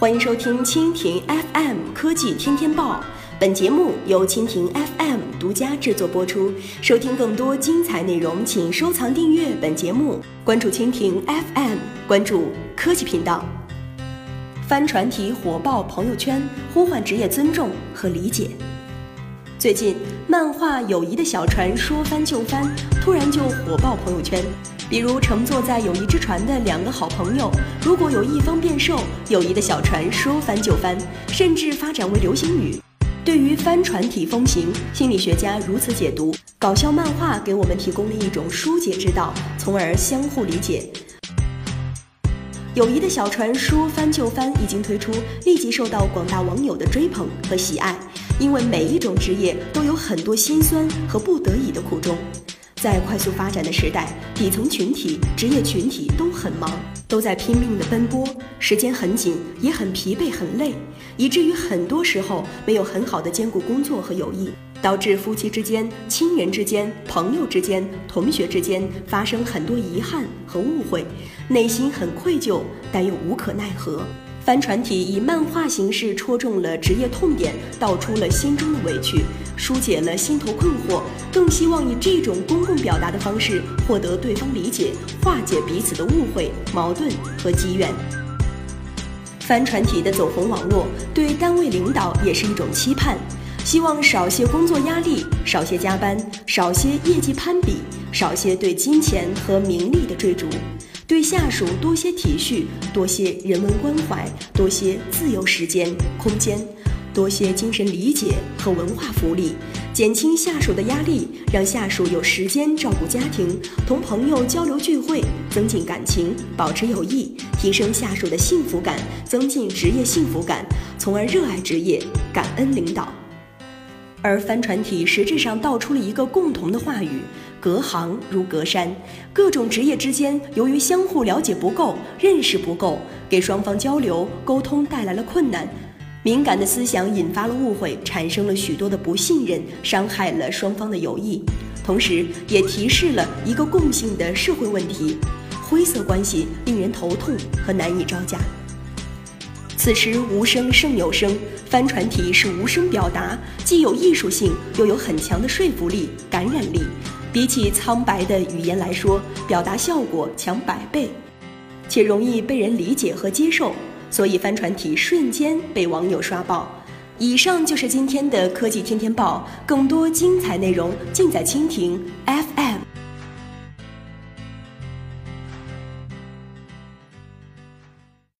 欢迎收听蜻蜓 FM 科技天天报，本节目由蜻蜓 FM 独家制作播出。收听更多精彩内容，请收藏订阅本节目，关注蜻蜓 FM，关注科技频道。帆船题火爆朋友圈，呼唤职业尊重和理解。最近，漫画《友谊的小船》说翻就翻，突然就火爆朋友圈。比如乘坐在友谊之船的两个好朋友，如果有一方变瘦，友谊的小船说翻就翻，甚至发展为流行语。对于帆船体风行，心理学家如此解读：搞笑漫画给我们提供了一种疏解之道，从而相互理解。友谊的小船说翻就翻已经推出，立即受到广大网友的追捧和喜爱，因为每一种职业都有很多辛酸和不得已的苦衷。在快速发展的时代，底层群体、职业群体都很忙，都在拼命的奔波，时间很紧，也很疲惫、很累，以至于很多时候没有很好的兼顾工作和友谊，导致夫妻之间、亲人之间、朋友之间、同学之间发生很多遗憾和误会，内心很愧疚，但又无可奈何。帆船体以漫画形式戳中了职业痛点，道出了心中的委屈，疏解了心头困惑，更希望以这种公共表达的方式获得对方理解，化解彼此的误会、矛盾和积怨。帆船体的走红网络，对单位领导也是一种期盼，希望少些工作压力，少些加班，少些业绩攀比，少些对金钱和名利的追逐。对下属多些体恤，多些人文关怀，多些自由时间、空间，多些精神理解和文化福利，减轻下属的压力，让下属有时间照顾家庭，同朋友交流聚会，增进感情，保持友谊，提升下属的幸福感，增进职业幸福感，从而热爱职业，感恩领导。而帆船体实质上道出了一个共同的话语。隔行如隔山，各种职业之间由于相互了解不够、认识不够，给双方交流沟通带来了困难。敏感的思想引发了误会，产生了许多的不信任，伤害了双方的友谊。同时，也提示了一个共性的社会问题：灰色关系令人头痛和难以招架。此时无声胜有声，帆船体是无声表达，既有艺术性，又有很强的说服力、感染力。比起苍白的语言来说，表达效果强百倍，且容易被人理解和接受，所以帆船体瞬间被网友刷爆。以上就是今天的科技天天报，更多精彩内容尽在蜻蜓 FM。